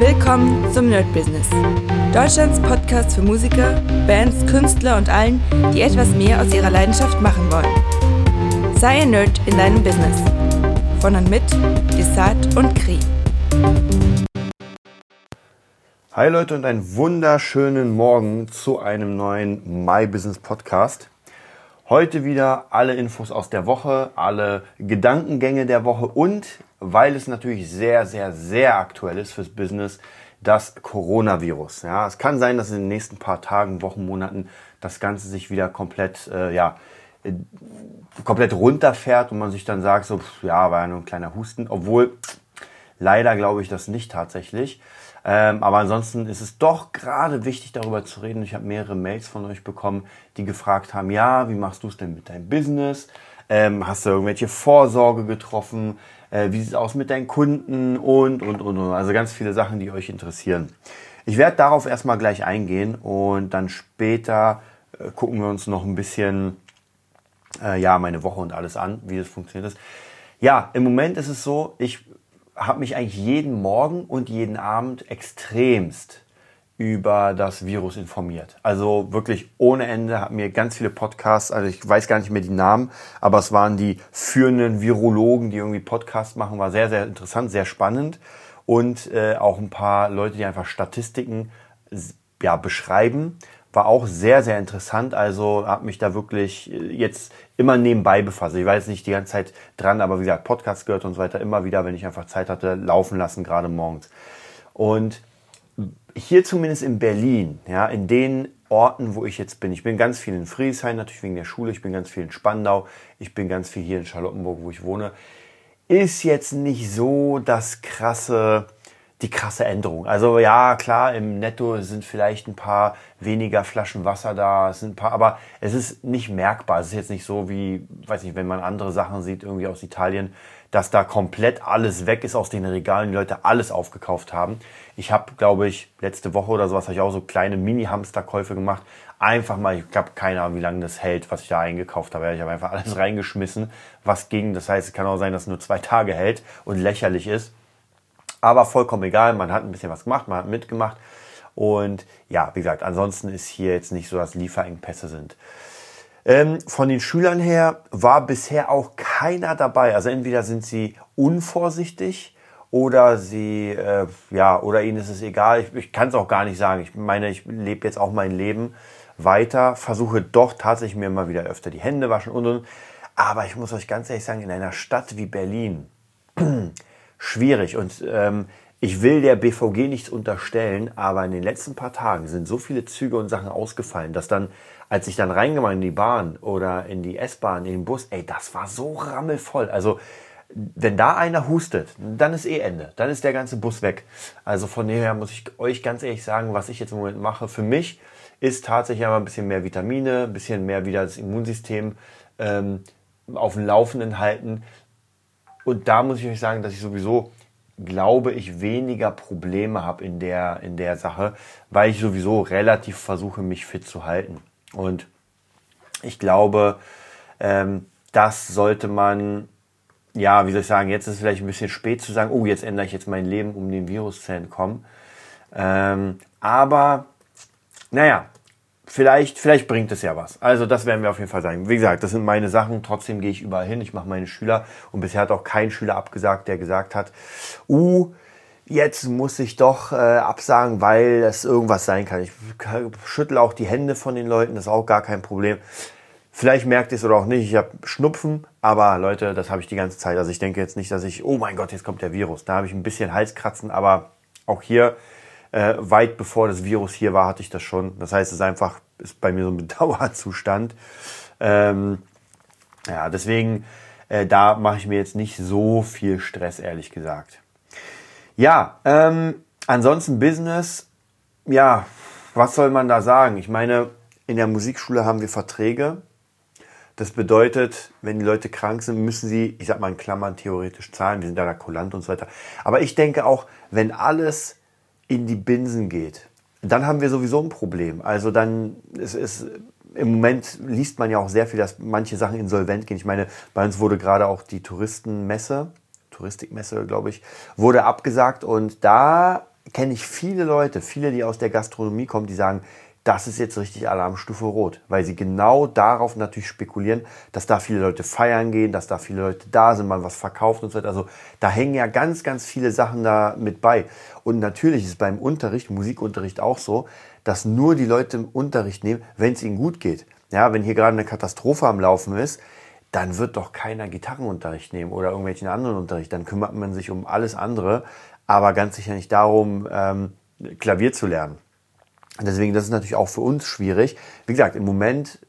Willkommen zum Nerd Business. Deutschlands Podcast für Musiker, Bands, Künstler und allen, die etwas mehr aus ihrer Leidenschaft machen wollen. Sei ein Nerd in deinem Business. Von und mit Desart und Kri. Hi Leute und einen wunderschönen Morgen zu einem neuen My Business Podcast. Heute wieder alle Infos aus der Woche, alle Gedankengänge der Woche und weil es natürlich sehr, sehr, sehr aktuell ist fürs Business, das Coronavirus. Ja, es kann sein, dass in den nächsten paar Tagen, Wochen, Monaten das Ganze sich wieder komplett, äh, ja, äh, komplett runterfährt und man sich dann sagt, so, pff, ja, war ja nur ein kleiner Husten, obwohl leider glaube ich das nicht tatsächlich. Ähm, aber ansonsten ist es doch gerade wichtig, darüber zu reden. Ich habe mehrere Mails von euch bekommen, die gefragt haben, ja, wie machst du es denn mit deinem Business? Ähm, hast du irgendwelche Vorsorge getroffen? Äh, wie sieht es aus mit deinen Kunden? Und, und, und, und. Also ganz viele Sachen, die euch interessieren. Ich werde darauf erstmal gleich eingehen und dann später äh, gucken wir uns noch ein bisschen, äh, ja, meine Woche und alles an, wie das funktioniert ist. Ja, im Moment ist es so, ich habe mich eigentlich jeden Morgen und jeden Abend extremst über das Virus informiert. Also wirklich ohne Ende, habe mir ganz viele Podcasts, also ich weiß gar nicht mehr die Namen, aber es waren die führenden Virologen, die irgendwie Podcasts machen, war sehr, sehr interessant, sehr spannend und äh, auch ein paar Leute, die einfach Statistiken ja, beschreiben war auch sehr, sehr interessant. Also habe mich da wirklich äh, jetzt immer nebenbei befasst. Ich war jetzt nicht die ganze Zeit dran, aber wie gesagt, Podcast gehört und so weiter immer wieder, wenn ich einfach Zeit hatte, laufen lassen, gerade morgens. Und hier zumindest in Berlin, ja, in den Orten, wo ich jetzt bin. Ich bin ganz viel in Friedrichshain, natürlich wegen der Schule. Ich bin ganz viel in Spandau. Ich bin ganz viel hier in Charlottenburg, wo ich wohne. Ist jetzt nicht so das krasse die krasse Änderung. Also ja, klar, im Netto sind vielleicht ein paar weniger Flaschen Wasser da, es sind ein paar, aber es ist nicht merkbar. Es ist jetzt nicht so wie, weiß nicht, wenn man andere Sachen sieht, irgendwie aus Italien, dass da komplett alles weg ist aus den Regalen, die Leute alles aufgekauft haben. Ich habe, glaube ich, letzte Woche oder sowas habe ich auch so kleine Mini-Hamster-Käufe gemacht. Einfach mal, ich habe keine Ahnung, wie lange das hält, was ich da eingekauft habe. Ich habe einfach alles reingeschmissen, was ging. Das heißt, es kann auch sein, dass es nur zwei Tage hält und lächerlich ist. Aber vollkommen egal, man hat ein bisschen was gemacht, man hat mitgemacht. Und ja, wie gesagt, ansonsten ist hier jetzt nicht so, dass Lieferengpässe sind. Ähm, von den Schülern her war bisher auch keiner dabei. Also entweder sind sie unvorsichtig oder sie, äh, ja, oder ihnen ist es egal. Ich, ich kann es auch gar nicht sagen. Ich meine, ich lebe jetzt auch mein Leben weiter, versuche doch tatsächlich mir mal wieder öfter die Hände waschen und und. Aber ich muss euch ganz ehrlich sagen, in einer Stadt wie Berlin, schwierig. Und ähm, ich will der BVG nichts unterstellen, aber in den letzten paar Tagen sind so viele Züge und Sachen ausgefallen, dass dann, als ich dann reingegangen in die Bahn oder in die S-Bahn, in den Bus, ey, das war so rammelvoll. Also wenn da einer hustet, dann ist eh Ende. Dann ist der ganze Bus weg. Also von daher muss ich euch ganz ehrlich sagen, was ich jetzt im Moment mache, für mich ist tatsächlich einmal ein bisschen mehr Vitamine, ein bisschen mehr wieder das Immunsystem ähm, auf dem Laufenden halten. Und da muss ich euch sagen, dass ich sowieso glaube ich weniger Probleme habe in der, in der Sache, weil ich sowieso relativ versuche, mich fit zu halten. Und ich glaube, ähm, das sollte man, ja, wie soll ich sagen, jetzt ist es vielleicht ein bisschen spät zu sagen, oh, jetzt ändere ich jetzt mein Leben, um dem Virus zu entkommen. Ähm, aber, naja, vielleicht, vielleicht bringt es ja was. Also das werden wir auf jeden Fall sagen. Wie gesagt, das sind meine Sachen. Trotzdem gehe ich überall hin. Ich mache meine Schüler. Und bisher hat auch kein Schüler abgesagt, der gesagt hat, uh, jetzt muss ich doch äh, absagen, weil das irgendwas sein kann. Ich schüttle auch die Hände von den Leuten. Das ist auch gar kein Problem. Vielleicht merkt ihr es oder auch nicht. Ich habe Schnupfen, aber Leute, das habe ich die ganze Zeit. Also ich denke jetzt nicht, dass ich, oh mein Gott, jetzt kommt der Virus. Da habe ich ein bisschen Halskratzen, aber auch hier äh, weit bevor das Virus hier war, hatte ich das schon. Das heißt, es ist einfach, ist bei mir so ein Dauerzustand. Ähm, ja, deswegen, äh, da mache ich mir jetzt nicht so viel Stress, ehrlich gesagt. Ja, ähm, ansonsten Business, ja, was soll man da sagen? Ich meine, in der Musikschule haben wir Verträge. Das bedeutet, wenn die Leute krank sind, müssen sie, ich sag mal in Klammern, theoretisch zahlen. Wir sind da da kulant und so weiter. Aber ich denke auch, wenn alles in die Binsen geht, dann haben wir sowieso ein Problem. Also dann ist es im Moment liest man ja auch sehr viel, dass manche Sachen insolvent gehen. Ich meine, bei uns wurde gerade auch die Touristenmesse, Touristikmesse, glaube ich, wurde abgesagt und da kenne ich viele Leute, viele, die aus der Gastronomie kommen, die sagen, das ist jetzt richtig Alarmstufe Rot, weil sie genau darauf natürlich spekulieren, dass da viele Leute feiern gehen, dass da viele Leute da sind, man was verkauft und so weiter. Also da hängen ja ganz, ganz viele Sachen da mit bei. Und natürlich ist beim Unterricht, Musikunterricht auch so, dass nur die Leute im Unterricht nehmen, wenn es ihnen gut geht. Ja, wenn hier gerade eine Katastrophe am Laufen ist, dann wird doch keiner Gitarrenunterricht nehmen oder irgendwelchen anderen Unterricht. Dann kümmert man sich um alles andere, aber ganz sicher nicht darum, ähm, Klavier zu lernen. Deswegen, das ist natürlich auch für uns schwierig. Wie gesagt, im Moment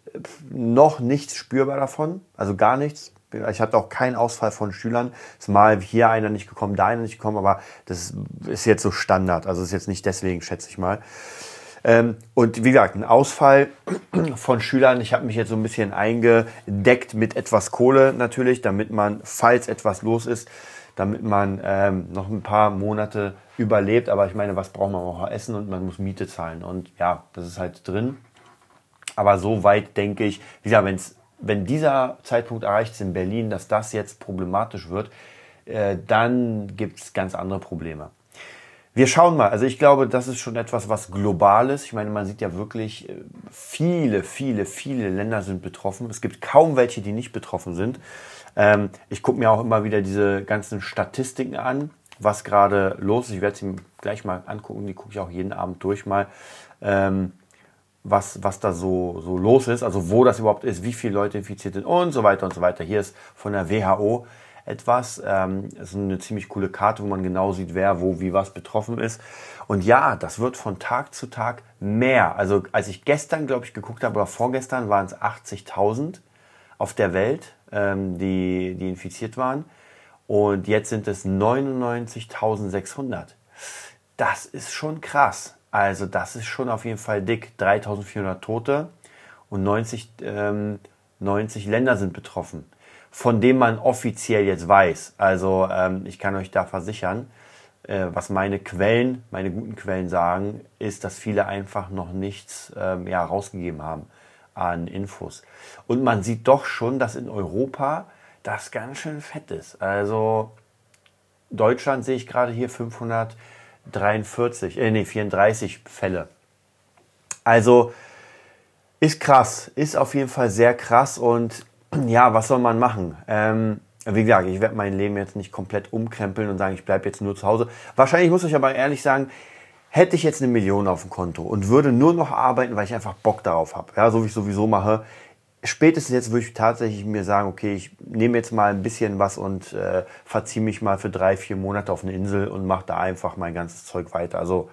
noch nichts spürbar davon, also gar nichts. Ich hatte auch keinen Ausfall von Schülern. Ist mal hier einer nicht gekommen, da einer nicht gekommen, aber das ist jetzt so Standard. Also ist jetzt nicht deswegen, schätze ich mal. Ähm, und wie gesagt, ein Ausfall von Schülern. Ich habe mich jetzt so ein bisschen eingedeckt mit etwas Kohle natürlich, damit man, falls etwas los ist, damit man ähm, noch ein paar Monate überlebt. Aber ich meine, was braucht man auch essen und man muss Miete zahlen. Und ja, das ist halt drin. Aber so weit denke ich, wie gesagt, wenn's, wenn dieser Zeitpunkt erreicht ist in Berlin, dass das jetzt problematisch wird, äh, dann gibt es ganz andere Probleme. Wir schauen mal. Also ich glaube, das ist schon etwas, was global ist. Ich meine, man sieht ja wirklich, äh, viele, viele, viele Länder sind betroffen. Es gibt kaum welche, die nicht betroffen sind. Ähm, ich gucke mir auch immer wieder diese ganzen Statistiken an was gerade los ist. Ich werde sie gleich mal angucken, die gucke ich auch jeden Abend durch mal, ähm, was, was da so, so los ist, also wo das überhaupt ist, wie viele Leute infiziert sind und so weiter und so weiter. Hier ist von der WHO etwas. Ähm, ist eine ziemlich coole Karte, wo man genau sieht, wer, wo, wie, was betroffen ist. Und ja, das wird von Tag zu Tag mehr. Also als ich gestern, glaube ich, geguckt habe, oder vorgestern waren es 80.000 auf der Welt, ähm, die, die infiziert waren. Und jetzt sind es 99.600. Das ist schon krass. Also das ist schon auf jeden Fall dick. 3.400 Tote und 90, ähm, 90 Länder sind betroffen, von denen man offiziell jetzt weiß. Also ähm, ich kann euch da versichern, äh, was meine Quellen, meine guten Quellen sagen, ist, dass viele einfach noch nichts ähm, ja, rausgegeben haben an Infos. Und man sieht doch schon, dass in Europa das ganz schön fett ist. Also Deutschland sehe ich gerade hier 543, äh, nee, 34 Fälle. Also ist krass, ist auf jeden Fall sehr krass und ja, was soll man machen? Ähm, wie gesagt, ich werde mein Leben jetzt nicht komplett umkrempeln und sagen, ich bleibe jetzt nur zu Hause. Wahrscheinlich muss ich aber ehrlich sagen, hätte ich jetzt eine Million auf dem Konto und würde nur noch arbeiten, weil ich einfach Bock darauf habe, ja, so wie ich sowieso mache, spätestens jetzt würde ich tatsächlich mir sagen, okay, ich nehme jetzt mal ein bisschen was und äh, verziehe mich mal für drei, vier Monate auf eine Insel und mache da einfach mein ganzes Zeug weiter. Also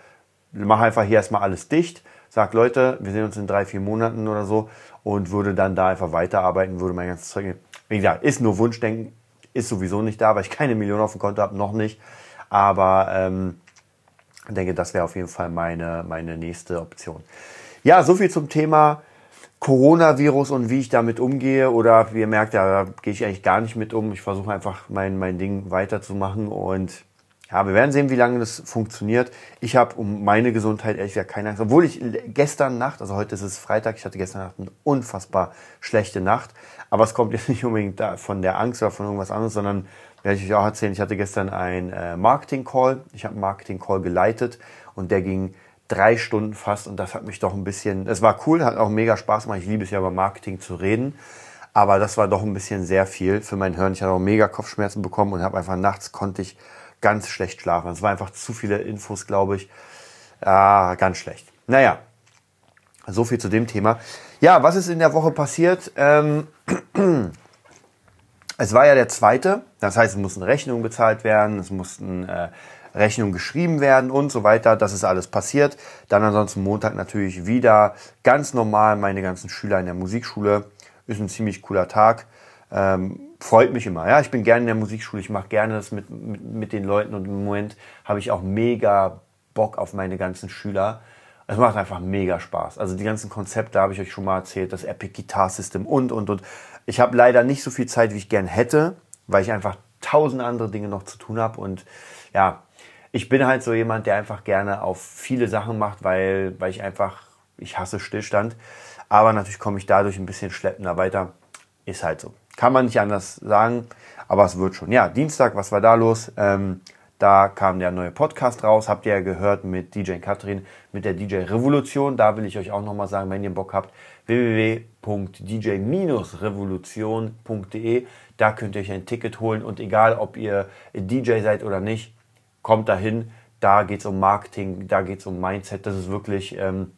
mache einfach hier erstmal alles dicht, sag Leute, wir sehen uns in drei, vier Monaten oder so und würde dann da einfach weiterarbeiten, würde mein ganzes Zeug. Wie gesagt, ist nur Wunschdenken, ist sowieso nicht da, weil ich keine Million auf dem Konto habe, noch nicht. Aber ähm, denke, das wäre auf jeden Fall meine, meine nächste Option. Ja, so viel zum Thema Coronavirus und wie ich damit umgehe oder wie ihr merkt, da gehe ich eigentlich gar nicht mit um. Ich versuche einfach mein, mein Ding weiterzumachen und ja, wir werden sehen, wie lange das funktioniert. Ich habe um meine Gesundheit ehrlich gesagt keine Angst. Obwohl ich gestern Nacht, also heute ist es Freitag, ich hatte gestern Nacht eine unfassbar schlechte Nacht. Aber es kommt jetzt nicht unbedingt von der Angst oder von irgendwas anderes, sondern werde ich euch auch erzählen, ich hatte gestern einen äh, Marketing-Call. Ich habe einen Marketing-Call geleitet und der ging drei Stunden fast und das hat mich doch ein bisschen, es war cool, hat auch mega Spaß gemacht. Ich liebe es ja über Marketing zu reden, aber das war doch ein bisschen sehr viel für mein Hirn. Ich hatte auch mega Kopfschmerzen bekommen und habe einfach nachts konnte ich ganz schlecht schlafen. Es war einfach zu viele Infos, glaube ich. Ah, ganz schlecht. Naja, so viel zu dem Thema. Ja, was ist in der Woche passiert? Ähm, es war ja der zweite, das heißt, es mussten Rechnungen bezahlt werden, es mussten äh, Rechnung geschrieben werden und so weiter. Das ist alles passiert. Dann ansonsten Montag natürlich wieder ganz normal meine ganzen Schüler in der Musikschule. Ist ein ziemlich cooler Tag. Ähm, freut mich immer. Ja, ich bin gerne in der Musikschule. Ich mache gerne das mit, mit, mit den Leuten und im Moment habe ich auch mega Bock auf meine ganzen Schüler. Es macht einfach mega Spaß. Also die ganzen Konzepte habe ich euch schon mal erzählt, das Epic Guitar System und, und, und. Ich habe leider nicht so viel Zeit, wie ich gern hätte, weil ich einfach tausend andere Dinge noch zu tun habe und ja, ich bin halt so jemand, der einfach gerne auf viele Sachen macht, weil, weil ich einfach, ich hasse Stillstand. Aber natürlich komme ich dadurch ein bisschen schleppender weiter. Ist halt so. Kann man nicht anders sagen, aber es wird schon. Ja, Dienstag, was war da los? Ähm, Da kam der neue Podcast raus, habt ihr ja gehört mit DJ Katrin, mit der DJ Revolution. Da will ich euch auch nochmal sagen, wenn ihr Bock habt, www.dj-revolution.de. Da könnt ihr euch ein Ticket holen und egal, ob ihr DJ seid oder nicht, kommt dahin. Da geht es um Marketing, da geht es um Mindset. Das ist wirklich, ähm,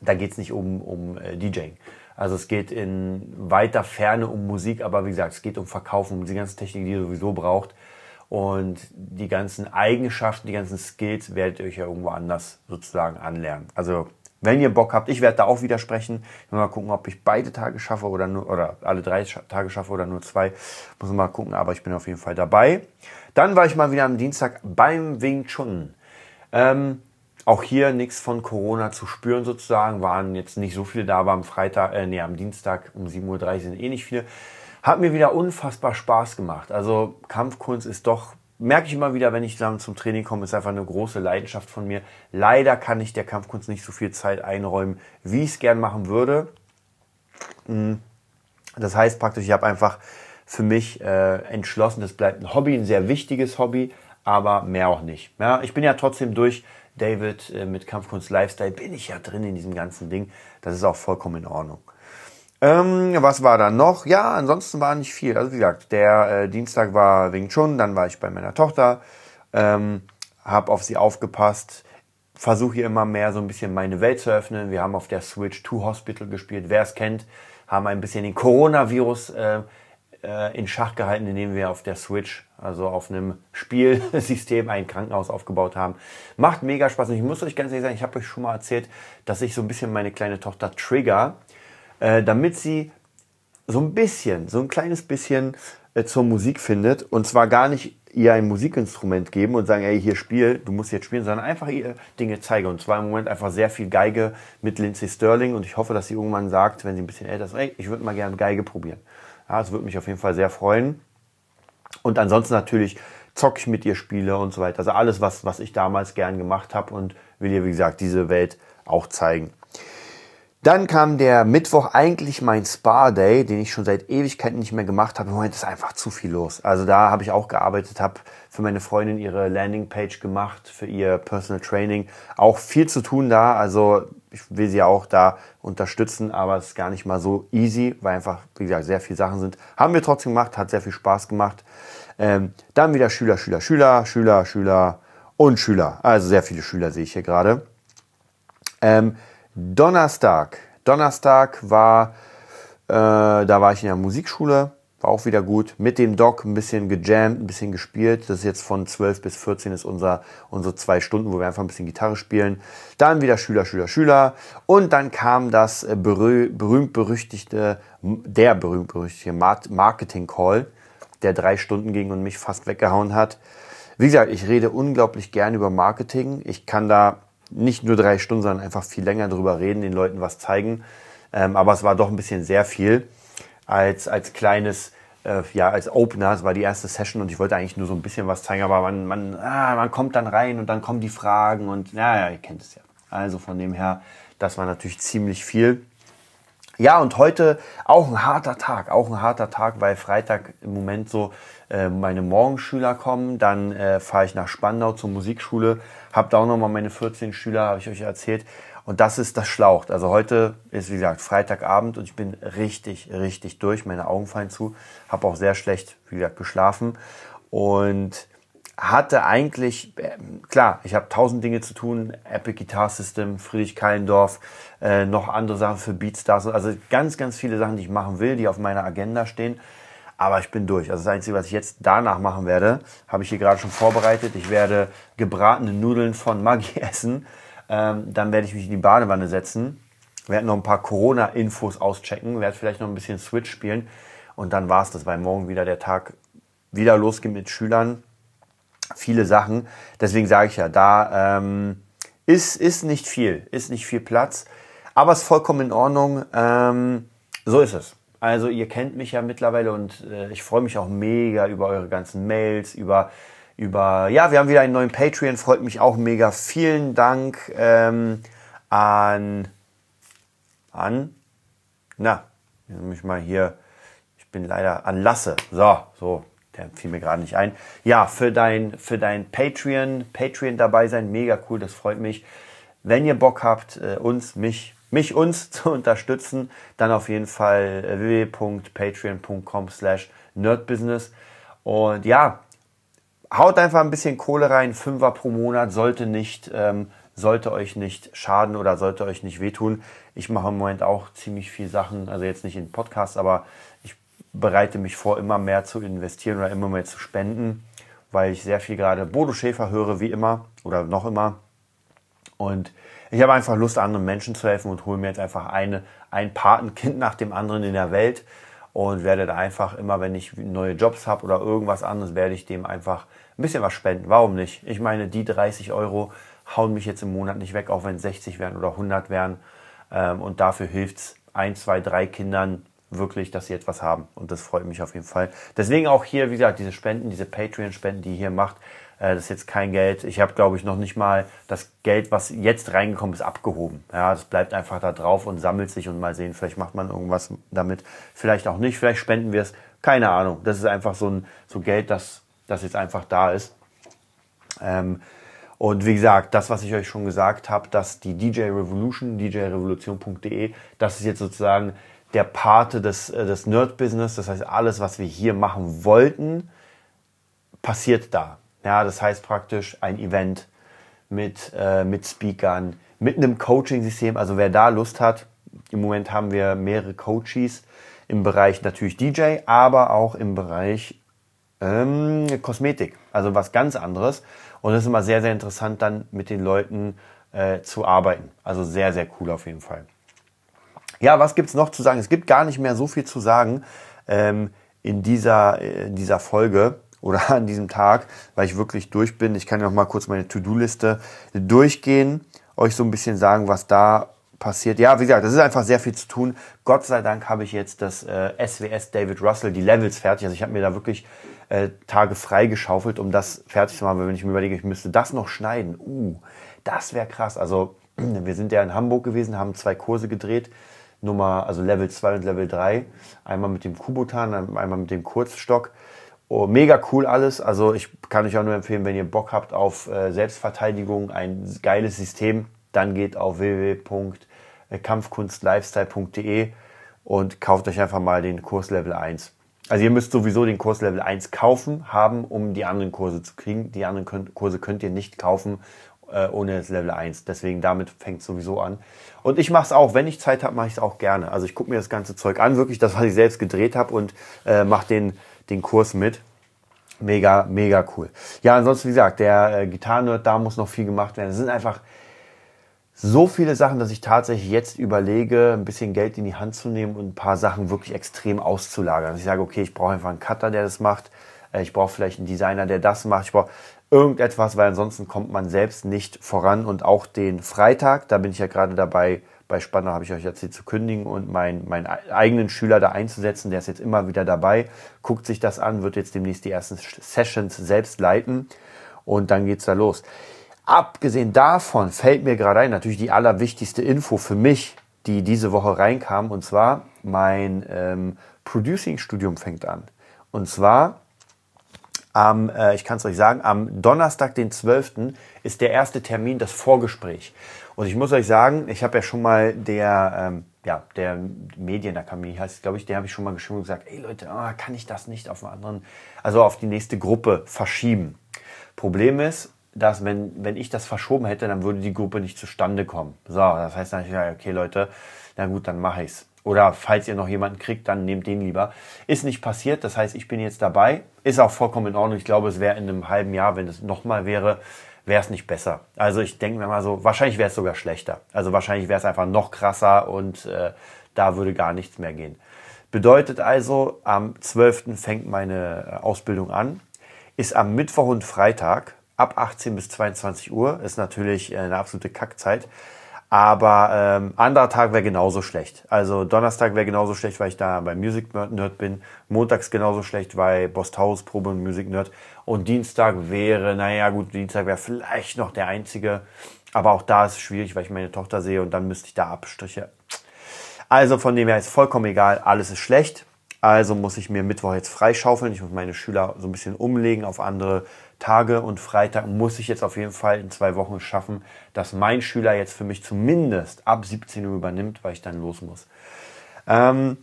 da geht es nicht um, um äh, DJing. Also es geht in weiter Ferne um Musik, aber wie gesagt, es geht um Verkaufen, um die ganze Technik, die ihr sowieso braucht. Und die ganzen Eigenschaften, die ganzen Skills werdet ihr euch ja irgendwo anders sozusagen anlernen. Also wenn ihr Bock habt, ich werde da auch wieder sprechen. Ich mal gucken, ob ich beide Tage schaffe oder nur oder alle drei Tage schaffe oder nur zwei. Muss mal gucken, aber ich bin auf jeden Fall dabei. Dann war ich mal wieder am Dienstag beim Wing Chun. Ähm, auch hier nichts von Corona zu spüren sozusagen. Waren jetzt nicht so viele da, aber am Freitag, äh, nee, am Dienstag um 7.30 Uhr sind eh nicht viele. Hat mir wieder unfassbar Spaß gemacht. Also Kampfkunst ist doch, merke ich immer wieder, wenn ich dann zum Training komme, ist einfach eine große Leidenschaft von mir. Leider kann ich der Kampfkunst nicht so viel Zeit einräumen, wie ich es gern machen würde. Hm. Das heißt praktisch, ich habe einfach für mich äh, entschlossen, das bleibt ein Hobby, ein sehr wichtiges Hobby, aber mehr auch nicht. Ja, ich bin ja trotzdem durch David äh, mit Kampfkunst Lifestyle, bin ich ja drin in diesem ganzen Ding. Das ist auch vollkommen in Ordnung. Ähm, was war da noch? Ja, ansonsten war nicht viel. Also wie gesagt, der äh, Dienstag war Wing Chun, dann war ich bei meiner Tochter, ähm, habe auf sie aufgepasst, versuche hier immer mehr so ein bisschen meine Welt zu öffnen. Wir haben auf der Switch Two Hospital gespielt. Wer es kennt, haben ein bisschen den Coronavirus äh, äh, in Schach gehalten, indem wir auf der Switch, also auf einem Spielsystem, ein Krankenhaus aufgebaut haben. Macht mega Spaß. Und ich muss euch ganz ehrlich sagen, ich habe euch schon mal erzählt, dass ich so ein bisschen meine kleine Tochter trigger, äh, damit sie so ein bisschen, so ein kleines bisschen äh, zur Musik findet. Und zwar gar nicht ihr ein Musikinstrument geben und sagen, ey, hier spiel, du musst jetzt spielen, sondern einfach ihr Dinge zeigen. Und zwar im Moment einfach sehr viel Geige mit Lindsay Sterling. Und ich hoffe, dass sie irgendwann sagt, wenn sie ein bisschen älter ist, ey, ich würde mal gerne Geige probieren. Ja, das würde mich auf jeden Fall sehr freuen. Und ansonsten natürlich zocke ich mit ihr Spiele und so weiter. Also alles, was, was ich damals gern gemacht habe und will ihr, wie gesagt, diese Welt auch zeigen. Dann kam der Mittwoch eigentlich mein Spa-Day, den ich schon seit Ewigkeiten nicht mehr gemacht habe. Im Moment ist einfach zu viel los. Also da habe ich auch gearbeitet, habe für meine Freundin ihre Landingpage gemacht, für ihr Personal Training. Auch viel zu tun da. Also ich will sie auch da unterstützen, aber es ist gar nicht mal so easy, weil einfach, wie gesagt, sehr viele Sachen sind. Haben wir trotzdem gemacht, hat sehr viel Spaß gemacht. Ähm, dann wieder Schüler, Schüler, Schüler, Schüler, Schüler und Schüler. Also sehr viele Schüler sehe ich hier gerade. Ähm, Donnerstag. Donnerstag war, äh, da war ich in der Musikschule, war auch wieder gut. Mit dem Doc ein bisschen gejammt, ein bisschen gespielt. Das ist jetzt von 12 bis 14 ist unser, unsere zwei Stunden, wo wir einfach ein bisschen Gitarre spielen. Dann wieder Schüler, Schüler, Schüler. Und dann kam das äh, berühmt-berüchtigte, der berühmt-berüchtigte Marketing-Call, der drei Stunden ging und mich fast weggehauen hat. Wie gesagt, ich rede unglaublich gern über Marketing. Ich kann da nicht nur drei Stunden, sondern einfach viel länger drüber reden, den Leuten was zeigen. Ähm, aber es war doch ein bisschen sehr viel als, als kleines, äh, ja, als Opener. Es war die erste Session und ich wollte eigentlich nur so ein bisschen was zeigen, aber man, man, ah, man kommt dann rein und dann kommen die Fragen und naja, ihr kennt es ja. Also von dem her, das war natürlich ziemlich viel. Ja, und heute auch ein harter Tag, auch ein harter Tag, weil Freitag im Moment so äh, meine Morgenschüler kommen. Dann äh, fahre ich nach Spandau zur Musikschule, habe da auch nochmal meine 14 Schüler, habe ich euch erzählt. Und das ist das Schlaucht. Also heute ist, wie gesagt, Freitagabend und ich bin richtig, richtig durch. Meine Augen fallen zu. Habe auch sehr schlecht, wie gesagt, geschlafen. Und hatte eigentlich, äh, klar, ich habe tausend Dinge zu tun, Epic Guitar System, Friedrich Keilendorf, äh, noch andere Sachen für Beatstars, also ganz, ganz viele Sachen, die ich machen will, die auf meiner Agenda stehen. Aber ich bin durch. Also das Einzige, was ich jetzt danach machen werde, habe ich hier gerade schon vorbereitet. Ich werde gebratene Nudeln von Maggi essen. Ähm, dann werde ich mich in die Badewanne setzen, werde noch ein paar Corona-Infos auschecken, werde vielleicht noch ein bisschen Switch spielen. Und dann war es das, weil morgen wieder der Tag wieder losgeht mit Schülern viele Sachen. Deswegen sage ich ja, da ähm, ist, ist nicht viel, ist nicht viel Platz, aber ist vollkommen in Ordnung. Ähm, so ist es. Also ihr kennt mich ja mittlerweile und äh, ich freue mich auch mega über eure ganzen Mails, über über ja, wir haben wieder einen neuen Patreon, freut mich auch mega. Vielen Dank ähm, an an na, ich mal hier, ich bin leider an Lasse. So, so, ja, fiel mir gerade nicht ein. Ja, für dein, für dein Patreon, Patreon dabei sein, mega cool, das freut mich. Wenn ihr Bock habt, äh, uns, mich, mich, uns zu unterstützen, dann auf jeden Fall äh, www.patreon.com slash nerdbusiness. Und ja, haut einfach ein bisschen Kohle rein, Fünfer pro Monat sollte nicht, ähm, sollte euch nicht schaden oder sollte euch nicht wehtun. Ich mache im Moment auch ziemlich viel Sachen, also jetzt nicht in Podcasts, aber bereite mich vor, immer mehr zu investieren oder immer mehr zu spenden, weil ich sehr viel gerade Bodo Schäfer höre, wie immer oder noch immer. Und ich habe einfach Lust, anderen Menschen zu helfen und hole mir jetzt einfach eine, ein Patenkind nach dem anderen in der Welt und werde da einfach immer, wenn ich neue Jobs habe oder irgendwas anderes, werde ich dem einfach ein bisschen was spenden. Warum nicht? Ich meine, die 30 Euro hauen mich jetzt im Monat nicht weg, auch wenn es 60 wären oder 100 wären. Ähm, und dafür hilft es ein, zwei, drei Kindern wirklich, dass sie etwas haben. Und das freut mich auf jeden Fall. Deswegen auch hier, wie gesagt, diese Spenden, diese Patreon-Spenden, die ihr hier macht, äh, das ist jetzt kein Geld. Ich habe, glaube ich, noch nicht mal das Geld, was jetzt reingekommen ist, abgehoben. Ja, das bleibt einfach da drauf und sammelt sich und mal sehen, vielleicht macht man irgendwas damit, vielleicht auch nicht, vielleicht spenden wir es. Keine Ahnung. Das ist einfach so ein so Geld, das, das jetzt einfach da ist. Ähm, und wie gesagt, das, was ich euch schon gesagt habe, dass die DJ Revolution, djrevolution.de, das ist jetzt sozusagen der Pate des, äh, des Nerd-Business. Das heißt, alles, was wir hier machen wollten, passiert da. Ja, das heißt praktisch ein Event mit, äh, mit Speakern, mit einem Coaching-System. Also wer da Lust hat, im Moment haben wir mehrere Coaches im Bereich natürlich DJ, aber auch im Bereich ähm, Kosmetik. Also was ganz anderes. Und es ist immer sehr, sehr interessant, dann mit den Leuten äh, zu arbeiten. Also sehr, sehr cool auf jeden Fall. Ja, was gibt's noch zu sagen? Es gibt gar nicht mehr so viel zu sagen ähm, in, dieser, äh, in dieser Folge oder an diesem Tag, weil ich wirklich durch bin. Ich kann ja noch mal kurz meine To-Do-Liste durchgehen, euch so ein bisschen sagen, was da passiert. Ja, wie gesagt, das ist einfach sehr viel zu tun. Gott sei Dank habe ich jetzt das äh, SWS David Russell, die Levels fertig. Also ich habe mir da wirklich äh, Tage freigeschaufelt, um das fertig zu machen. Weil wenn ich mir überlege, ich müsste das noch schneiden, uh, das wäre krass. Also wir sind ja in Hamburg gewesen, haben zwei Kurse gedreht. Nummer, also Level 2 und Level 3. Einmal mit dem Kubotan, einmal mit dem Kurzstock. Oh, mega cool alles. Also ich kann euch auch nur empfehlen, wenn ihr Bock habt auf äh, Selbstverteidigung, ein geiles System, dann geht auf www.kampfkunstlifestyle.de und kauft euch einfach mal den Kurs Level 1. Also ihr müsst sowieso den Kurs Level 1 kaufen, haben, um die anderen Kurse zu kriegen. Die anderen Kurse könnt ihr nicht kaufen äh, ohne das Level 1. Deswegen damit fängt es sowieso an. Und ich mache es auch, wenn ich Zeit habe, mache ich es auch gerne. Also ich gucke mir das ganze Zeug an, wirklich das, was ich selbst gedreht habe und äh, mache den, den Kurs mit. Mega, mega cool. Ja, ansonsten, wie gesagt, der äh, Gitarrennerd, da muss noch viel gemacht werden. Es sind einfach so viele Sachen, dass ich tatsächlich jetzt überlege, ein bisschen Geld in die Hand zu nehmen und ein paar Sachen wirklich extrem auszulagern. Also ich sage, okay, ich brauche einfach einen Cutter, der das macht. Äh, ich brauche vielleicht einen Designer, der das macht. Ich brauche irgendetwas, weil ansonsten kommt man selbst nicht voran. Und auch den Freitag, da bin ich ja gerade dabei, bei Spanner habe ich euch erzählt zu kündigen und meinen, meinen eigenen Schüler da einzusetzen. Der ist jetzt immer wieder dabei, guckt sich das an, wird jetzt demnächst die ersten Sessions selbst leiten und dann geht's da los. Abgesehen davon fällt mir gerade ein, natürlich die allerwichtigste Info für mich, die diese Woche reinkam, und zwar mein ähm, Producing-Studium fängt an. Und zwar am, äh, ich kann es euch sagen, am Donnerstag, den 12. ist der erste Termin, das Vorgespräch. Und ich muss euch sagen, ich habe ja schon mal der, ähm, ja, der Medienakademie heißt, glaube ich, der habe ich schon mal geschrieben und gesagt, ey Leute, oh, kann ich das nicht auf einen anderen, also auf die nächste Gruppe verschieben? Problem ist, dass wenn, wenn ich das verschoben hätte, dann würde die Gruppe nicht zustande kommen. So, das heißt natürlich, okay, Leute, na gut, dann mache ich's. Oder falls ihr noch jemanden kriegt, dann nehmt den lieber. Ist nicht passiert, das heißt, ich bin jetzt dabei. Ist auch vollkommen in Ordnung. Ich glaube, es wäre in einem halben Jahr, wenn es nochmal wäre, wäre es nicht besser. Also ich denke mir mal so, wahrscheinlich wäre es sogar schlechter. Also wahrscheinlich wäre es einfach noch krasser und äh, da würde gar nichts mehr gehen. Bedeutet also, am 12. fängt meine Ausbildung an, ist am Mittwoch und Freitag ab 18 bis 22 Uhr. Ist natürlich eine absolute Kackzeit. Aber ähm, anderer Tag wäre genauso schlecht. Also Donnerstag wäre genauso schlecht, weil ich da beim Music Nerd bin. Montags genauso schlecht, weil Bosthaus Probe und Music Nerd. Und Dienstag wäre, naja gut, Dienstag wäre vielleicht noch der einzige. Aber auch da ist es schwierig, weil ich meine Tochter sehe und dann müsste ich da Abstriche. Also von dem her ist vollkommen egal, alles ist schlecht. Also muss ich mir Mittwoch jetzt freischaufeln. Ich muss meine Schüler so ein bisschen umlegen auf andere Tage und Freitag muss ich jetzt auf jeden Fall in zwei Wochen schaffen, dass mein Schüler jetzt für mich zumindest ab 17 Uhr übernimmt, weil ich dann los muss. Ähm,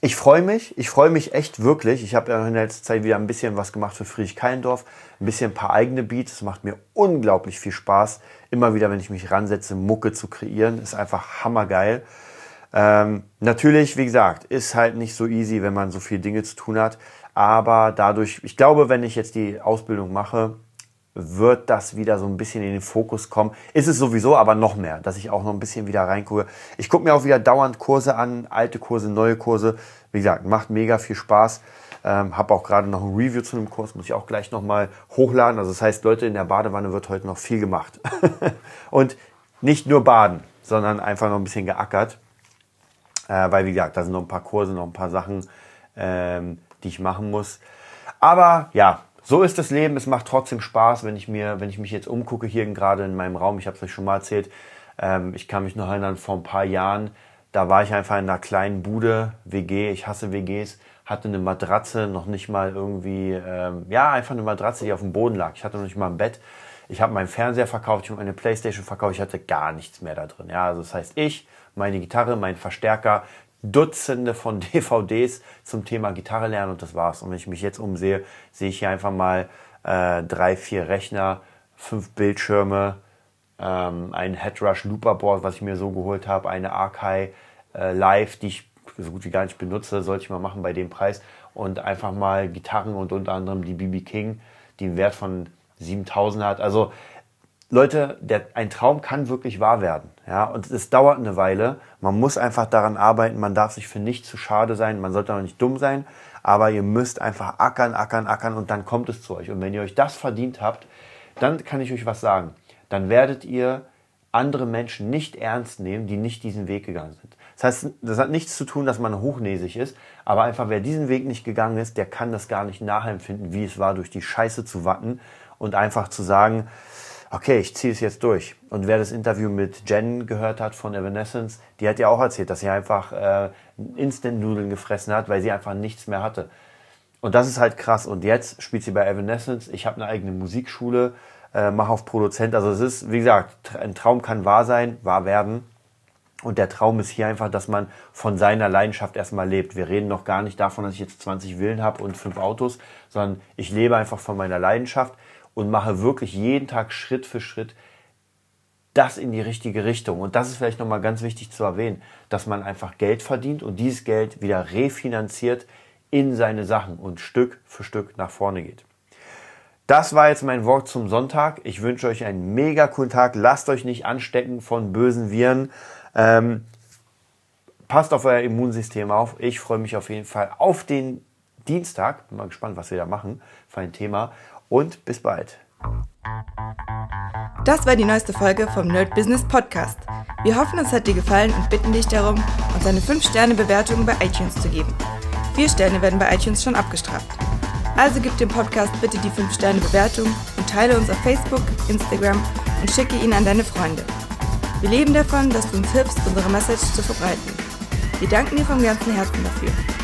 ich freue mich, ich freue mich echt wirklich. Ich habe ja in der letzten Zeit wieder ein bisschen was gemacht für Friedrich Keindorf, ein bisschen ein paar eigene Beats. Es macht mir unglaublich viel Spaß, immer wieder, wenn ich mich ransetze, Mucke zu kreieren. Ist einfach hammergeil. Ähm, natürlich, wie gesagt, ist halt nicht so easy, wenn man so viele Dinge zu tun hat. Aber dadurch, ich glaube, wenn ich jetzt die Ausbildung mache, wird das wieder so ein bisschen in den Fokus kommen. Ist es sowieso, aber noch mehr, dass ich auch noch ein bisschen wieder reingucke. Ich gucke mir auch wieder dauernd Kurse an, alte Kurse, neue Kurse. Wie gesagt, macht mega viel Spaß. Ähm, habe auch gerade noch ein Review zu einem Kurs, muss ich auch gleich nochmal hochladen. Also das heißt, Leute, in der Badewanne wird heute noch viel gemacht. Und nicht nur baden, sondern einfach noch ein bisschen geackert. Äh, weil, wie gesagt, da sind noch ein paar Kurse, noch ein paar Sachen, ähm, die ich machen muss. Aber ja, so ist das Leben. Es macht trotzdem Spaß, wenn ich mir, wenn ich mich jetzt umgucke hier gerade in meinem Raum. Ich habe es euch schon mal erzählt. Ähm, ich kann mich noch erinnern, vor ein paar Jahren, da war ich einfach in einer kleinen Bude, WG. Ich hasse WGs. Hatte eine Matratze, noch nicht mal irgendwie, ähm, ja, einfach eine Matratze, die auf dem Boden lag. Ich hatte noch nicht mal ein Bett. Ich habe meinen Fernseher verkauft, ich habe meine Playstation verkauft, ich hatte gar nichts mehr da drin. Ja, also das heißt, ich, meine Gitarre, mein Verstärker, Dutzende von DVDs zum Thema Gitarre lernen und das war's. Und wenn ich mich jetzt umsehe, sehe ich hier einfach mal äh, drei, vier Rechner, fünf Bildschirme, ähm, ein Headrush Looperboard, was ich mir so geholt habe, eine Archive äh, Live, die ich so gut wie gar nicht benutze, sollte ich mal machen bei dem Preis und einfach mal Gitarren und unter anderem die BB King, die einen Wert von 7000 hat. Also Leute, der, ein Traum kann wirklich wahr werden. Ja, und es dauert eine Weile. Man muss einfach daran arbeiten. Man darf sich für nichts zu schade sein. Man sollte auch nicht dumm sein. Aber ihr müsst einfach ackern, ackern, ackern und dann kommt es zu euch. Und wenn ihr euch das verdient habt, dann kann ich euch was sagen. Dann werdet ihr andere Menschen nicht ernst nehmen, die nicht diesen Weg gegangen sind. Das heißt, das hat nichts zu tun, dass man hochnäsig ist, aber einfach wer diesen Weg nicht gegangen ist, der kann das gar nicht nachempfinden, wie es war, durch die Scheiße zu watten und einfach zu sagen, okay, ich ziehe es jetzt durch. Und wer das Interview mit Jen gehört hat von Evanescence, die hat ja auch erzählt, dass sie einfach äh, Instant-Nudeln gefressen hat, weil sie einfach nichts mehr hatte. Und das ist halt krass. Und jetzt spielt sie bei Evanescence. Ich habe eine eigene Musikschule, äh, mache auf Produzent. Also es ist, wie gesagt, ein Traum kann wahr sein, wahr werden. Und der Traum ist hier einfach, dass man von seiner Leidenschaft erstmal lebt. Wir reden noch gar nicht davon, dass ich jetzt 20 Villen habe und fünf Autos, sondern ich lebe einfach von meiner Leidenschaft und mache wirklich jeden Tag Schritt für Schritt das in die richtige Richtung. Und das ist vielleicht nochmal ganz wichtig zu erwähnen, dass man einfach Geld verdient und dieses Geld wieder refinanziert in seine Sachen und Stück für Stück nach vorne geht. Das war jetzt mein Wort zum Sonntag. Ich wünsche euch einen mega coolen Tag. Lasst euch nicht anstecken von bösen Viren. Ähm, passt auf euer Immunsystem auf. Ich freue mich auf jeden Fall auf den Dienstag. Bin mal gespannt, was wir da machen für ein Thema und bis bald. Das war die neueste Folge vom Nerd Business Podcast. Wir hoffen, es hat dir gefallen und bitten dich darum, uns eine 5-Sterne-Bewertung bei iTunes zu geben. Vier Sterne werden bei iTunes schon abgestraft. Also gib dem Podcast bitte die 5-Sterne-Bewertung und teile uns auf Facebook, Instagram und schicke ihn an deine Freunde. Wir leben davon, dass du uns hilfst, unsere Message zu verbreiten. Wir danken dir vom ganzen Herzen dafür.